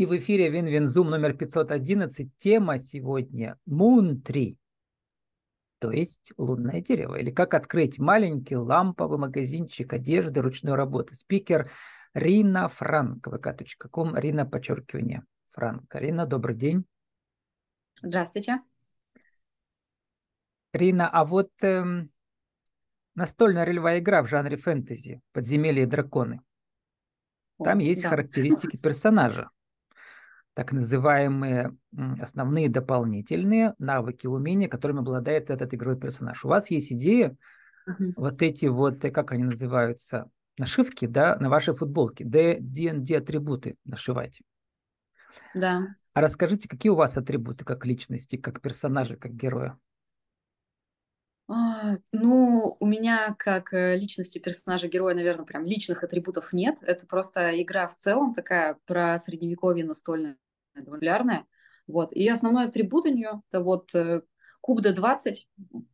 И в эфире Винвинзум номер 511. Тема сегодня Moontree, то есть лунное дерево. Или как открыть маленький ламповый магазинчик одежды ручной работы. Спикер Рина Франк, vk.com, Рина, подчеркивание, Франк. Рина, добрый день. Здравствуйте. Рина, а вот эм, настольная ролевая игра в жанре фэнтези «Подземелье и драконы». Там О, есть да. характеристики персонажа так называемые основные дополнительные навыки, умения, которыми обладает этот игровой персонаж. У вас есть идея угу. вот эти вот, э, как они называются, нашивки, да, на вашей футболке, D&D атрибуты нашивать. Да. А расскажите, какие у вас атрибуты как личности, как персонажа, как героя? А, ну, у меня как э, личности персонажа героя, наверное, прям личных атрибутов нет. Это просто игра в целом такая про средневековье настольная, популярная. Вот. И основной атрибут у нее это вот э, куб D20,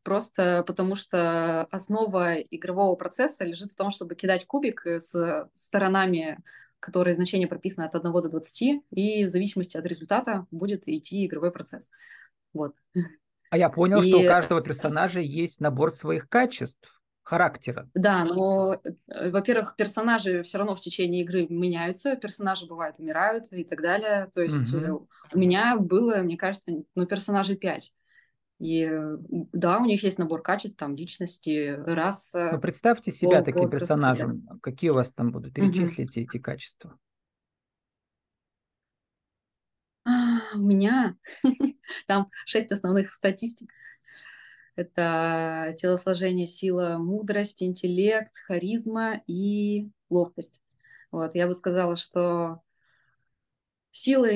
просто потому что основа игрового процесса лежит в том, чтобы кидать кубик э, с сторонами, которые значение прописано от 1 до 20, и в зависимости от результата будет идти игровой процесс. Вот. А я понял, и... что у каждого персонажа есть набор своих качеств, характера. Да, но, э, во-первых, персонажи все равно в течение игры меняются, персонажи бывают умирают и так далее. То есть угу. у меня было, мне кажется, ну, персонажей пять. И э, да, у них есть набор качеств, там, личности, раса. Ну, представьте себя пол, таким персонажем. Да. Какие у вас там будут? Перечислите угу. эти качества. У меня там шесть основных статистик. Это телосложение, сила, мудрость, интеллект, харизма и ловкость. Вот, я бы сказала, что сила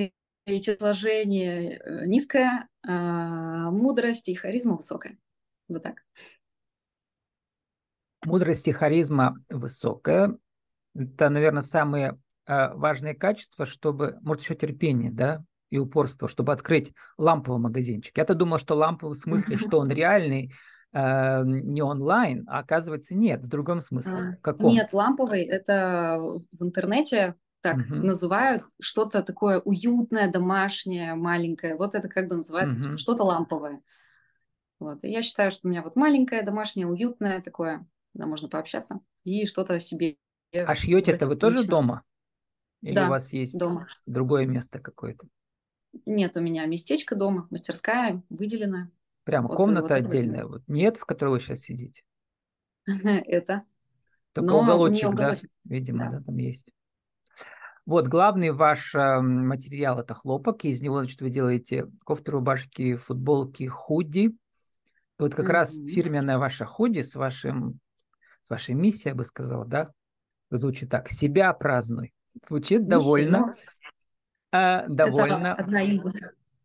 и телосложение э, низкая, а мудрость и харизма высокая. Вот так. Мудрость и харизма высокая. Это, наверное, самые э, важные качества, чтобы, может, еще терпение, да, и упорство, чтобы открыть ламповый магазинчик. Я-то думал, что ламповый в смысле, что он реальный, э, не онлайн, а оказывается нет, в другом смысле. А, каком? Нет, ламповый это в интернете так угу. называют что-то такое уютное, домашнее, маленькое. Вот это как бы называется угу. что-то ламповое. Вот. И я считаю, что у меня вот маленькое, домашнее, уютное такое, да, можно пообщаться и что-то себе. А шьете это вы тоже дома? Или да, у вас есть дома. другое место какое-то? Нет у меня местечко дома, мастерская выделена. Прямо вот, комната вот отдельная. Вот нет, в которой вы сейчас сидите? Это. Только Но уголочек, уголочек, да? Видимо, да. да, там есть. Вот, главный ваш э, материал – это хлопок, из него, значит, вы делаете кофты, рубашки, футболки, худи. Вот как mm-hmm. раз фирменная ваша худи с, вашим, с вашей миссией, я бы сказала, да, звучит так – «Себя празднуй». Звучит Миссия, довольно но э, довольно... Это одна из...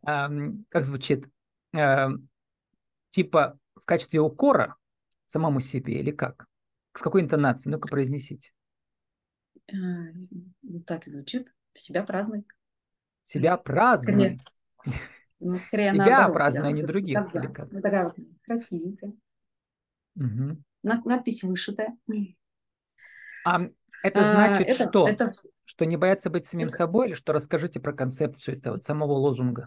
Э, как звучит? Э, типа в качестве укора самому себе или как? С какой интонацией? Ну-ка произнесите. Э, так и звучит. Себя празднуй. Себя празднуй. Ну, скорее Себя наоборот, а не других. Да, или как? Вот такая вот красивенькая. Угу. Надпись вышитая. А это а, значит а, это, что? Это... Что не бояться быть самим собой, или что расскажите про концепцию этого самого лозунга?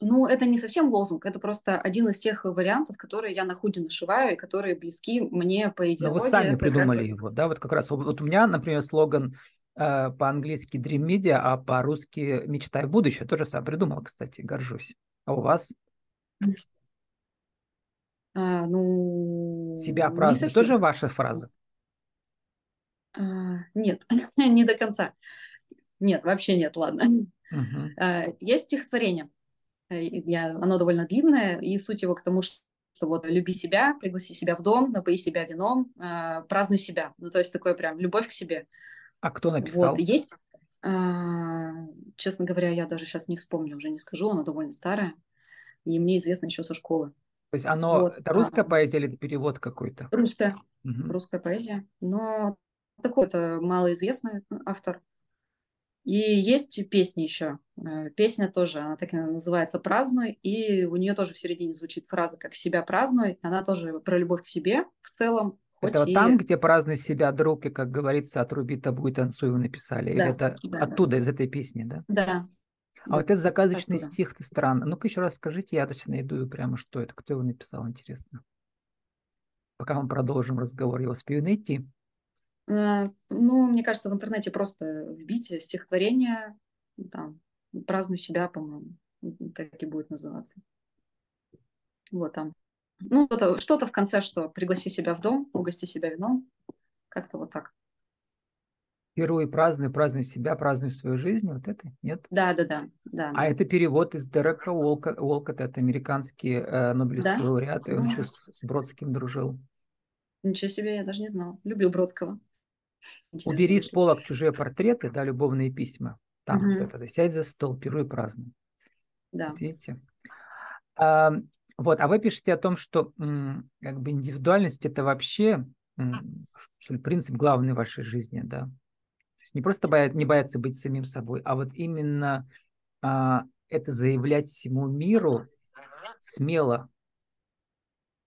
Ну, это не совсем лозунг, это просто один из тех вариантов, которые я на худи нашиваю и которые близки мне по идеологии. Но вы сами это придумали раз... его, да? Вот как раз вот у меня, например, слоган э, по-английски Dream Media, а по-русски «Мечтай будущее». Тоже сам придумал, кстати, горжусь. А у вас? А, ну... Себя празднуют. Тоже ваша фраза? А, нет, не до конца. Нет, вообще нет, ладно. Uh-huh. Есть стихотворение. Э, я, оно довольно длинное, и суть его к тому, что что вот люби себя, пригласи себя в дом, напои себя вином, э, празднуй себя. Ну, то есть такое прям любовь к себе. А кто написал? Вот, есть, э, честно говоря, я даже сейчас не вспомню, уже не скажу, оно довольно старое, и мне известно еще со школы. То есть оно, вот. это русская а, поэзия или это перевод какой-то? Русская, угу. русская поэзия, но такой-то малоизвестный автор. И есть песни еще. Э, песня тоже, она так называется «Празднуй», и у нее тоже в середине звучит фраза как «себя празднуй». Она тоже про любовь к себе в целом, это и... вот там, где празднуй себя, друг, и, как говорится, отруби табу и танцуй, вы написали? Да, Или это да, оттуда, да. из этой песни, да? Да. А да, вот этот заказочный оттуда. стих, ты странно. Ну-ка еще раз скажите, я точно найду прямо, что это, кто его написал, интересно. Пока мы продолжим разговор, я успею найти. А, ну, мне кажется, в интернете просто вбить стихотворение, там, празднуй себя, по-моему, так и будет называться. Вот там. Ну, что-то, что-то в конце, что пригласи себя в дом, угости себя вином. Как-то вот так. Пируй, празднуй, празднуй себя, празднуй свою жизнь. Вот это? Нет? Да, да, да. да а это перевод из Дерека Уолкотта. Уолкотт, это американский э, Нобелевский да? лауреат, и он ну. еще с, с Бродским дружил. Ничего себе, я даже не знала. Люблю Бродского. Интересно, Убери с полок чужие портреты, да, любовные письма. Там угу. вот это, сядь за стол, пируй, празднуй. Да. Вот видите? А, вот, а вы пишете о том, что как бы индивидуальность это вообще что ли, принцип главный в вашей жизни, да. То есть не просто боя, не бояться быть самим собой, а вот именно а, это заявлять всему миру смело.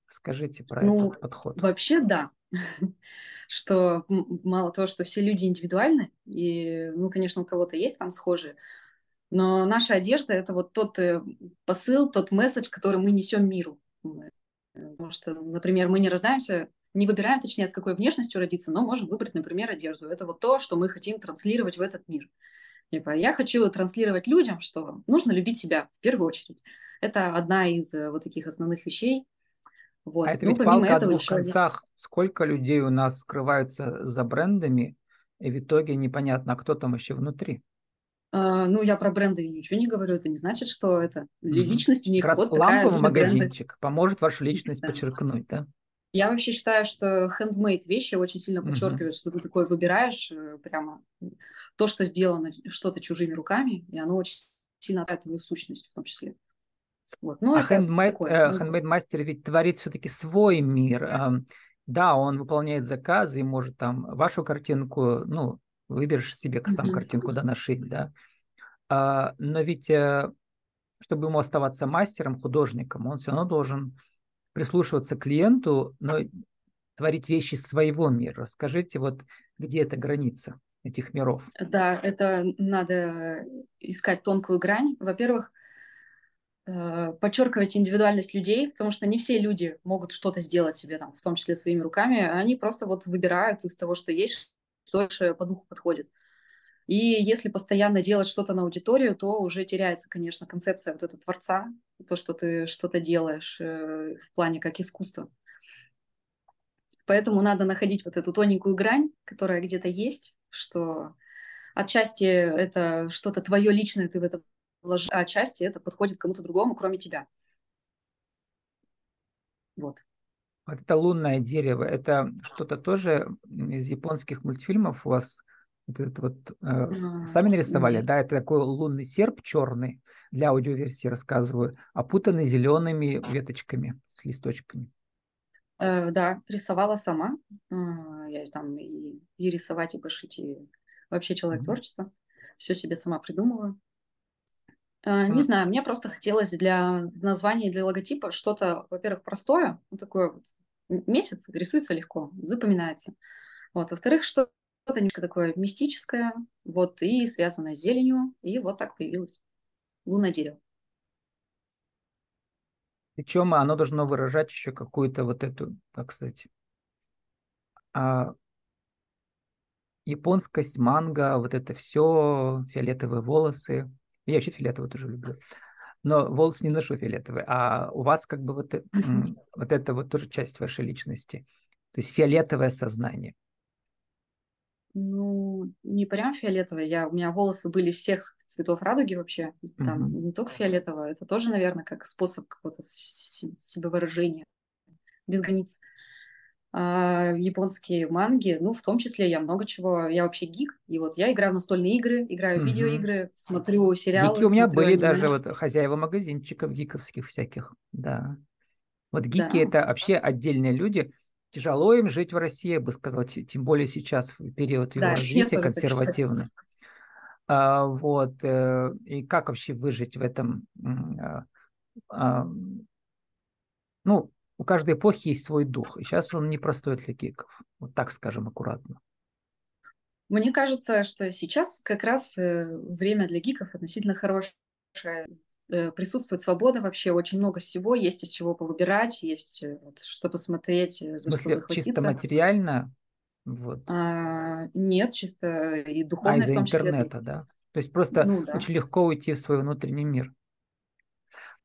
Скажите про ну, этот подход. Вообще да. что мало того, что все люди индивидуальны, и, ну, конечно, у кого-то есть там схожие, но наша одежда – это вот тот э, посыл, тот месседж, который мы несем миру. Потому что, например, мы не рождаемся, не выбираем, точнее, с какой внешностью родиться, но можем выбрать, например, одежду. Это вот то, что мы хотим транслировать в этот мир. Типа, я хочу транслировать людям, что нужно любить себя в первую очередь. Это одна из э, вот таких основных вещей. Вот. А это ну, ведь палка о двух концах. Есть... Сколько людей у нас скрываются за брендами, и в итоге непонятно, кто там еще внутри. А, ну, я про бренды ничего не говорю, это не значит, что это личность у них как раз. Ламповый магазинчик бренды. поможет вашу личность да. подчеркнуть, да? Я вообще считаю, что handmade вещи очень сильно подчеркивают, mm-hmm. что ты такой выбираешь э, прямо то, что сделано что-то чужими руками, и оно очень сильно отражает твою сущность в том числе. Вот. Ну, а такое, э, ну, мастер ведь творит все-таки свой мир. Да, он выполняет заказы и может там вашу картинку, ну, выберешь себе сам mm-hmm. картинку, да, нашить, да. А, но ведь, э, чтобы ему оставаться мастером, художником, он все равно должен прислушиваться к клиенту, но творить вещи своего мира. Скажите, вот где эта граница этих миров? Да, это надо искать тонкую грань. Во-первых, подчеркивать индивидуальность людей, потому что не все люди могут что-то сделать себе, там, в том числе своими руками. Они просто вот выбирают из того, что есть, что больше по духу подходит. И если постоянно делать что-то на аудиторию, то уже теряется, конечно, концепция вот этого творца, то, что ты что-то делаешь э, в плане как искусство. Поэтому надо находить вот эту тоненькую грань, которая где-то есть, что отчасти это что-то твое личное, ты в это вложил, а отчасти это подходит кому-то другому, кроме тебя. Вот. Вот это лунное дерево, это что-то тоже из японских мультфильмов у вас вот это вот э, сами нарисовали, да, это такой лунный серп черный, для аудиоверсии рассказываю, опутанный зелеными веточками с листочками. Э, да, рисовала сама. Э, я там и, и рисовать, и пошить, и вообще человек mm-hmm. творчества. Все себе сама придумываю. Э, не знаю, мне просто хотелось для названия, для логотипа что-то, во-первых, простое, вот такое вот месяц, рисуется легко, запоминается. Вот, во-вторых, что что-то немножко такое мистическое, вот, и связанное с зеленью, и вот так появилось лунное дерево. Причем оно должно выражать еще какую-то вот эту, так сказать, а, японскость, манго, вот это все, фиолетовые волосы. Я вообще фиолетовые тоже люблю. Но волосы не ношу фиолетовые. А у вас как бы вот, вот это вот тоже часть вашей личности. То есть фиолетовое сознание. Ну, не прям фиолетовая. Я, у меня волосы были всех цветов радуги вообще. Там mm-hmm. не только фиолетовая. Это тоже, наверное, как способ какого-то себевыражения. Без границ. А, японские манги, ну, в том числе я много чего. Я вообще гик. И вот я играю в настольные игры, играю в mm-hmm. видеоигры, смотрю сериалы. Гики у меня были аниме. даже вот хозяева магазинчиков гиковских всяких. Да. Вот гики да. это вообще отдельные люди – тяжело им жить в России, я бы сказала, тем более сейчас в период его да, развития консервативный. А, вот, э, и как вообще выжить в этом, а, а, ну, у каждой эпохи есть свой дух, и сейчас он непростой для гиков. Вот так скажем аккуратно. Мне кажется, что сейчас как раз э, время для гиков относительно хорошее. Э, присутствует свобода вообще, очень много всего, есть из чего повыбирать, есть э, вот, что посмотреть, за В смысле, что захватиться. чисто материально? Вот. А, нет, чисто и духовно. А из-за интернета, числе. да? То есть просто ну, да. очень легко уйти в свой внутренний мир.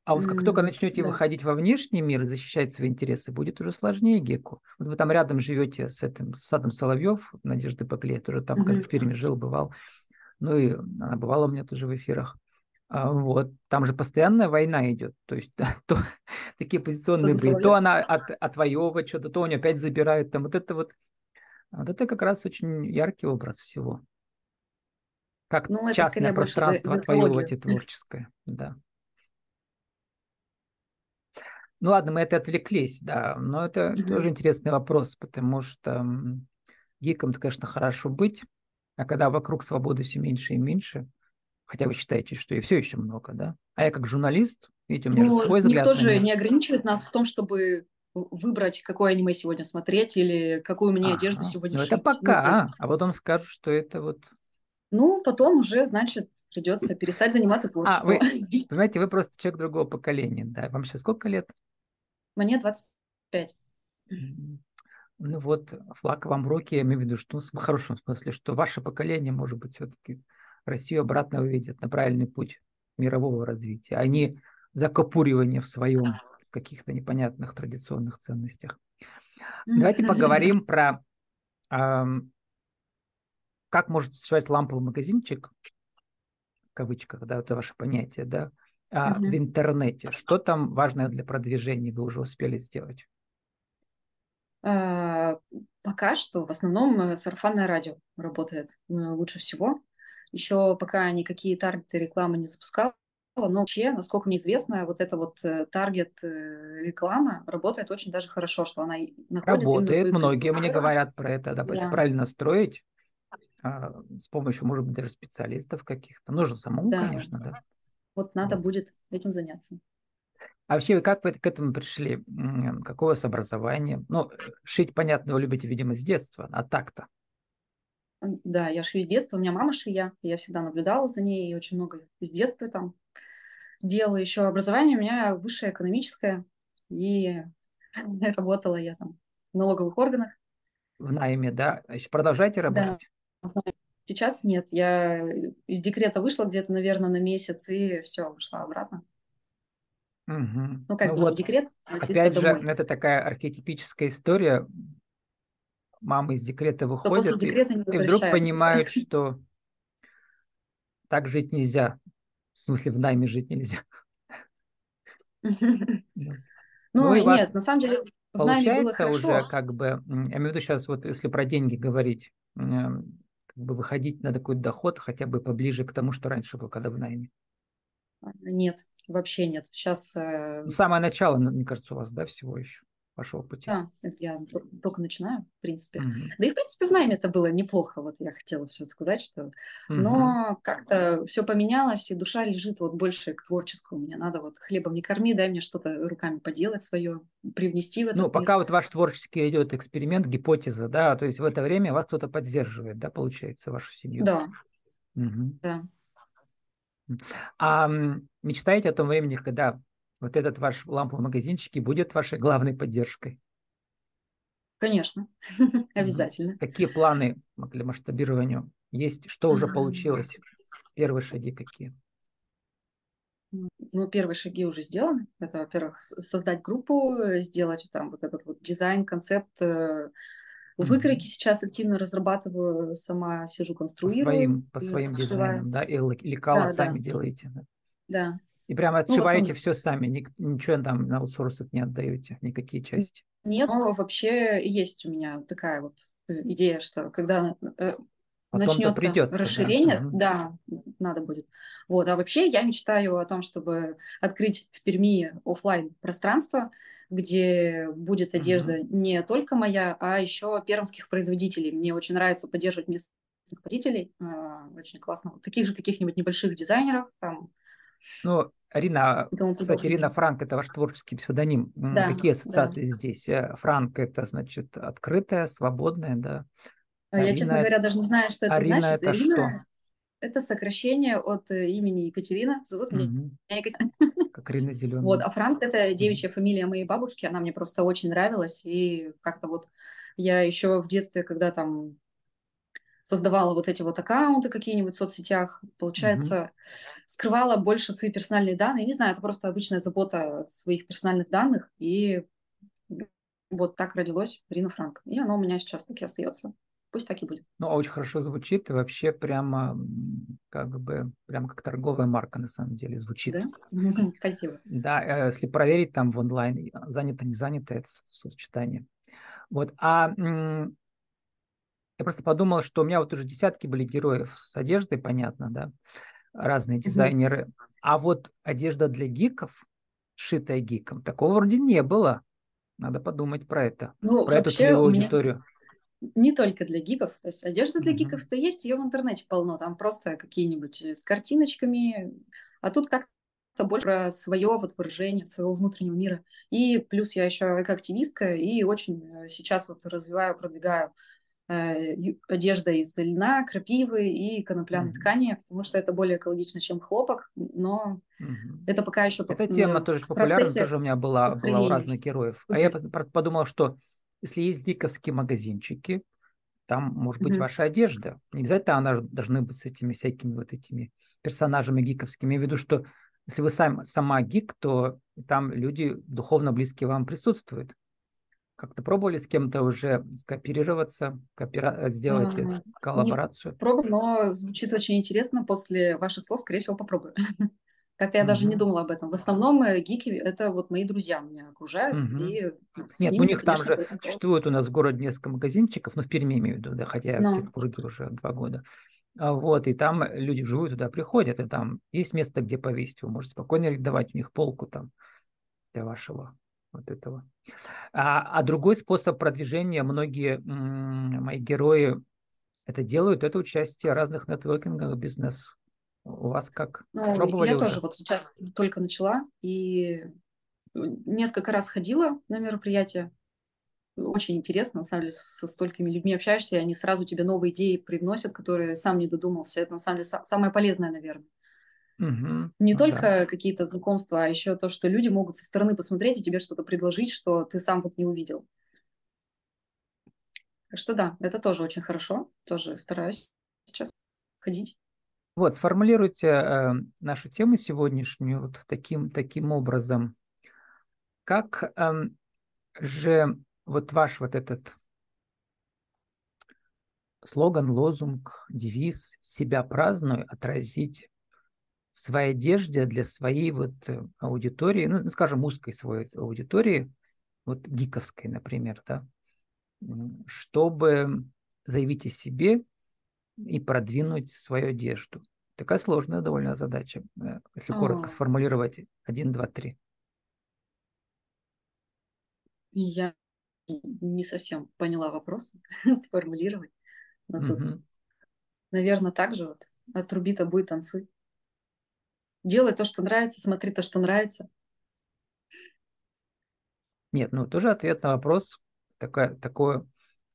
А вот как только начнете да. выходить во внешний мир и защищать свои интересы, будет уже сложнее Геку. Вот вы там рядом живете с этим с Садом Соловьев, Надежды Поклей, тоже там, mm-hmm. когда в Перми жил, бывал. Ну и она бывала у меня тоже в эфирах. А, вот, там же постоянная война идет. То есть да, то, такие позиционные бои. То она от, отвоевывает что-то, то у нее опять забирают. Там вот это вот, вот это как раз очень яркий образ всего. Как ну, частное пространство отвоевывать и творческое. Да. Ну ладно, мы это отвлеклись, да, но это mm-hmm. тоже интересный вопрос, потому что гиком-то, конечно, хорошо быть, а когда вокруг свободы все меньше и меньше, хотя вы считаете, что и все еще много, да, а я как журналист, видите, у меня ну, же свой взгляд. Никто же не ограничивает нас в том, чтобы выбрать, какое аниме сегодня смотреть или какую мне ага. одежду сегодня ну, шить. Это пока, ну, есть... а потом скажут, что это вот... Ну, потом уже, значит, придется перестать заниматься творчеством. А, вы, понимаете, вы просто человек другого поколения, да? Вам сейчас сколько лет? Мне 25. Ну вот, флаг вам в руки, я имею в виду, что ну, в хорошем смысле, что ваше поколение, может быть, все-таки Россию обратно выведет на правильный путь мирового развития, а не закопуривание в своем каких-то непонятных традиционных ценностях. Давайте поговорим про э, как может существовать ламповый магазинчик, в кавычках, да, это ваше понятие, да, а, угу. в интернете? Что там важное для продвижения вы уже успели сделать? А, пока что в основном э, сарафанное радио работает э, лучше всего. Еще пока никакие таргеты рекламы не запускала, но вообще, насколько мне известно, вот эта вот э, таргет реклама работает очень даже хорошо, что она находит... Работает, многие мне говорят про это, да, если правильно настроить, а, с помощью, может быть, даже специалистов каких-то. Нужно самому, да. конечно, да. Вот надо будет этим заняться. А вообще, как вы к этому пришли? Какое у вас образование? Ну, шить, понятно, вы любите, видимо, с детства, а так-то? Да, я шью с детства. У меня мама швея, я всегда наблюдала за ней, и очень много с детства там делала. Еще образование у меня высшее экономическое, и работала я там в налоговых органах. В найме, да? Еще продолжаете работать? Да. Сейчас нет. Я из декрета вышла где-то, наверное, на месяц и все, ушла обратно. Угу. Ну, как ну, бы вот, декрет, Опять же, домой. это такая архетипическая история. Мамы из декрета выходят и, и вдруг понимают, что так жить нельзя. В смысле, в найме жить нельзя. Ну, ну нет, на самом деле, получается уже как бы, я имею в виду сейчас, вот если про деньги говорить, как бы выходить на такой доход хотя бы поближе к тому, что раньше был, когда в найме? А, нет, вообще нет. Сейчас... Э... Ну, самое начало, мне кажется, у вас, да, всего еще? Вашего пути? Да, это я только начинаю, в принципе. Угу. Да и, в принципе, в найме это было неплохо, вот я хотела все сказать, что... Угу. Но как-то все поменялось, и душа лежит вот больше к творческому. Мне надо вот хлебом не корми, дай мне что-то руками поделать свое, привнести в это. Ну, пока вот ваш творческий идет эксперимент, гипотеза, да, то есть в это время вас кто-то поддерживает, да, получается, вашу семью? Да. Угу. Да. А мечтаете о том времени, когда вот этот ваш ламповый магазинчик и будет вашей главной поддержкой? Конечно, обязательно. Какие планы для масштабирования есть? Что уже получилось? Первые шаги какие? Ну, первые шаги уже сделаны. Это, во-первых, создать группу, сделать там вот этот вот дизайн, концепт. Э, выкройки сейчас активно разрабатываю, сама сижу, конструирую. По своим, по своим дизайнам, да? И лекала да, сами да. делаете, да? Да. И прямо ну, отшиваете ну, все сами, ничего там на аутсорсинг не отдаете, никакие части? Нет, но вообще есть у меня такая вот э, идея, что когда э, начнется придется, расширение, да. да, надо будет. Вот, а вообще я мечтаю о том, чтобы открыть в Перми офлайн пространство, где будет одежда угу. не только моя, а еще пермских производителей. Мне очень нравится поддерживать местных производителей, э, очень классно. Таких же каких-нибудь небольших дизайнеров, там, ну, Арина, кстати, Ирина Франк – это ваш творческий псевдоним. Да, Какие ассоциации да. здесь? Э, Франк – это, значит, открытая, свободная, да? А я, Арина, честно говоря, даже не знаю, что это Арина значит. это Арина что? – это сокращение от э, имени Екатерина. Зовут угу. меня Екатерина. Как Арина Зеленая. Вот, а Франк – это девичья фамилия моей бабушки. Она мне просто очень нравилась. И как-то вот я еще в детстве, когда там создавала вот эти вот аккаунты какие-нибудь в соцсетях, получается, mm скрывала больше свои персональные данные. Не знаю, это просто обычная забота своих персональных данных. И вот так родилось Рина Франк. И оно у меня сейчас таки остается. Пусть так и будет. Ну, очень хорошо звучит, и вообще прямо как бы, прямо как торговая марка на самом деле звучит. Да? Спасибо. Да, э, если проверить там в онлайн, занято, не занято, это сочетание. Вот, а я просто подумал, что у меня вот уже десятки были героев с одеждой, понятно, да, разные дизайнеры. Mm-hmm. А вот одежда для гиков, шитая гиком, такого вроде не было. Надо подумать про это, ну, про эту целевую аудиторию. Не только для гиков, то есть одежда для mm-hmm. гиков-то есть, ее в интернете полно, там просто какие-нибудь э, с картиночками, а тут как-то больше про свое вот выражение, своего внутреннего мира. И плюс я еще экоактивистка и очень э, сейчас вот развиваю, продвигаю одежда из льна, крапивы и конопляной mm-hmm. ткани, потому что это более экологично, чем хлопок, но mm-hmm. это пока еще... Эта тема тоже популярна, тоже у меня была, была у разных героев. Okay. А я подумал, что если есть гиковские магазинчики, там может быть mm-hmm. ваша одежда. Не обязательно она должны быть с этими всякими вот этими персонажами гиковскими. Я имею в виду, что если вы сам, сама гик, то там люди духовно близкие вам присутствуют. Как-то пробовали с кем-то уже скооперироваться, коопера... сделать а, коллаборацию? Не пробовала, но звучит очень интересно. После ваших слов, скорее всего, попробую. Как-то я даже не думала об этом. В основном э, гики – это вот мои друзья меня окружают. И Нет, ну, у них там же существует у нас в городе несколько магазинчиков, ну, в Перми имею в виду, да, хотя я в Петербурге уже два года. А вот, и там люди живут, туда приходят, и там есть место, где повесить. Вы можете спокойно арендовать у них полку там для вашего вот этого. А, а другой способ продвижения, многие мои герои это делают, это участие в разных нетворкингах, бизнес. У вас как? Ну, Пробовали я уже? тоже вот сейчас только начала и несколько раз ходила на мероприятия. Очень интересно, на самом деле, со столькими людьми общаешься, и они сразу тебе новые идеи привносят, которые сам не додумался. Это, на самом деле, самое полезное, наверное. Угу. Не ну, только да. какие-то знакомства, а еще то, что люди могут со стороны посмотреть и тебе что-то предложить, что ты сам вот не увидел. Так что да, это тоже очень хорошо. Тоже стараюсь сейчас ходить. Вот, сформулируйте э, нашу тему сегодняшнюю вот таким, таким образом. Как э, же вот ваш вот этот слоган, лозунг, девиз «Себя праздную» отразить в своей одежде для своей вот э, аудитории, ну, скажем, узкой своей аудитории, вот гиковской, например, да, чтобы заявить о себе и продвинуть свою одежду. Такая сложная довольно задача, э, если а. коротко сформулировать. Один, два, три. Я не совсем поняла вопрос, сформулировать. Но угу. тут, наверное, так же вот. Отруби-то будет танцуй. Делай то, что нравится, смотри то, что нравится. Нет, ну тоже ответ на вопрос. Такое, такое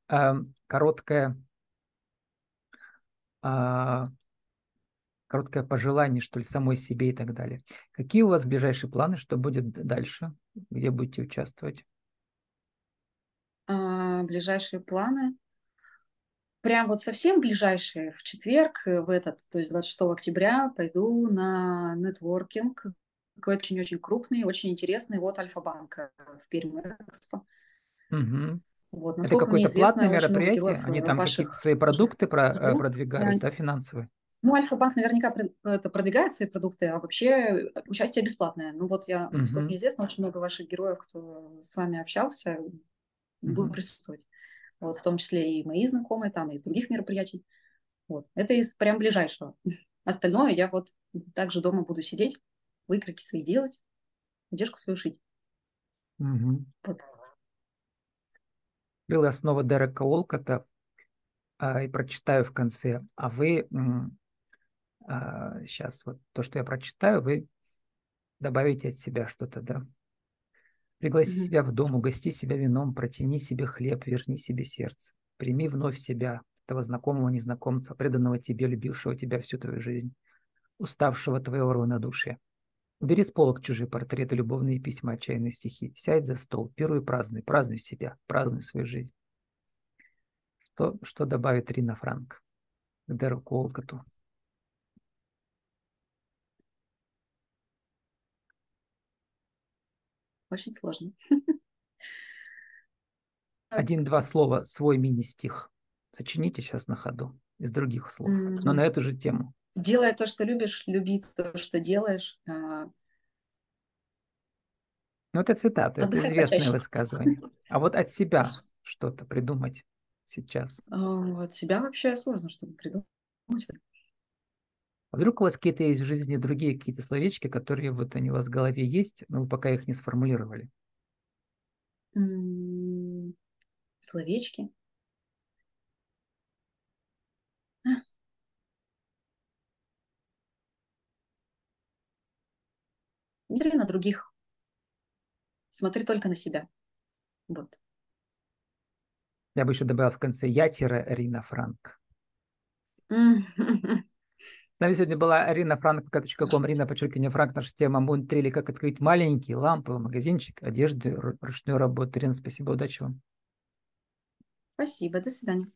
э, короткое, э, короткое пожелание, что ли, самой себе и так далее. Какие у вас ближайшие планы, что будет дальше? Где будете участвовать? А, ближайшие планы? Прям вот совсем ближайшие, в четверг, э, в этот, то есть 26 октября, пойду на нетворкинг, очень-очень крупный, очень интересный, вот Альфа-банк в Перми Экспо. Угу. Вот, Это какое-то платное мероприятие? Они там какие-то свои продукты про, э, продвигают, да, финансовые? Ну, Альфа-банк наверняка это продвигает свои продукты, а вообще э, участие бесплатное. Ну вот я, насколько мне известно, очень много ваших героев, кто с вами общался, будут присутствовать вот, в том числе и мои знакомые, там, и из других мероприятий. Вот. Это из прям ближайшего. Остальное я вот также дома буду сидеть, выкройки свои делать, одежку свою шить. Угу. Вот. Основа Дерека Олкота, а, и прочитаю в конце. А вы а, сейчас вот то, что я прочитаю, вы добавите от себя что-то, да. Пригласи mm-hmm. себя в дом, угости себя вином, протяни себе хлеб, верни себе сердце. Прими вновь себя, этого знакомого незнакомца, преданного тебе, любившего тебя всю твою жизнь, уставшего твоего равнодушия. Убери с полок чужие портреты, любовные письма, отчаянные стихи. Сядь за стол, пируй празднуй, празднуй себя, празднуй свою жизнь. Что, что добавит Рина Франк к Дереку Олкоту? Очень сложно. Один-два слова, свой мини-стих. Сочините сейчас на ходу из других слов, mm-hmm. но на эту же тему. Делай то, что любишь, люби то, что делаешь. А. Ну, это цитата, это известное почаще. высказывание. А вот от себя что-то придумать сейчас. А, от себя вообще сложно что-то придумать. А вдруг у вас какие-то есть в жизни другие какие-то словечки, которые вот они у вас в голове есть, но вы пока их не сформулировали? Словечки? Смотри на других. Смотри только на себя. Вот. Я бы еще добавил в конце я-рина Франк. Нами сегодня была Арина Франк, ком Рина, подчеркивание Франк. Наша тема Мунтрили, как открыть маленький ламповый магазинчик одежды ручной работы. Рина, спасибо, удачи вам. Спасибо, до свидания.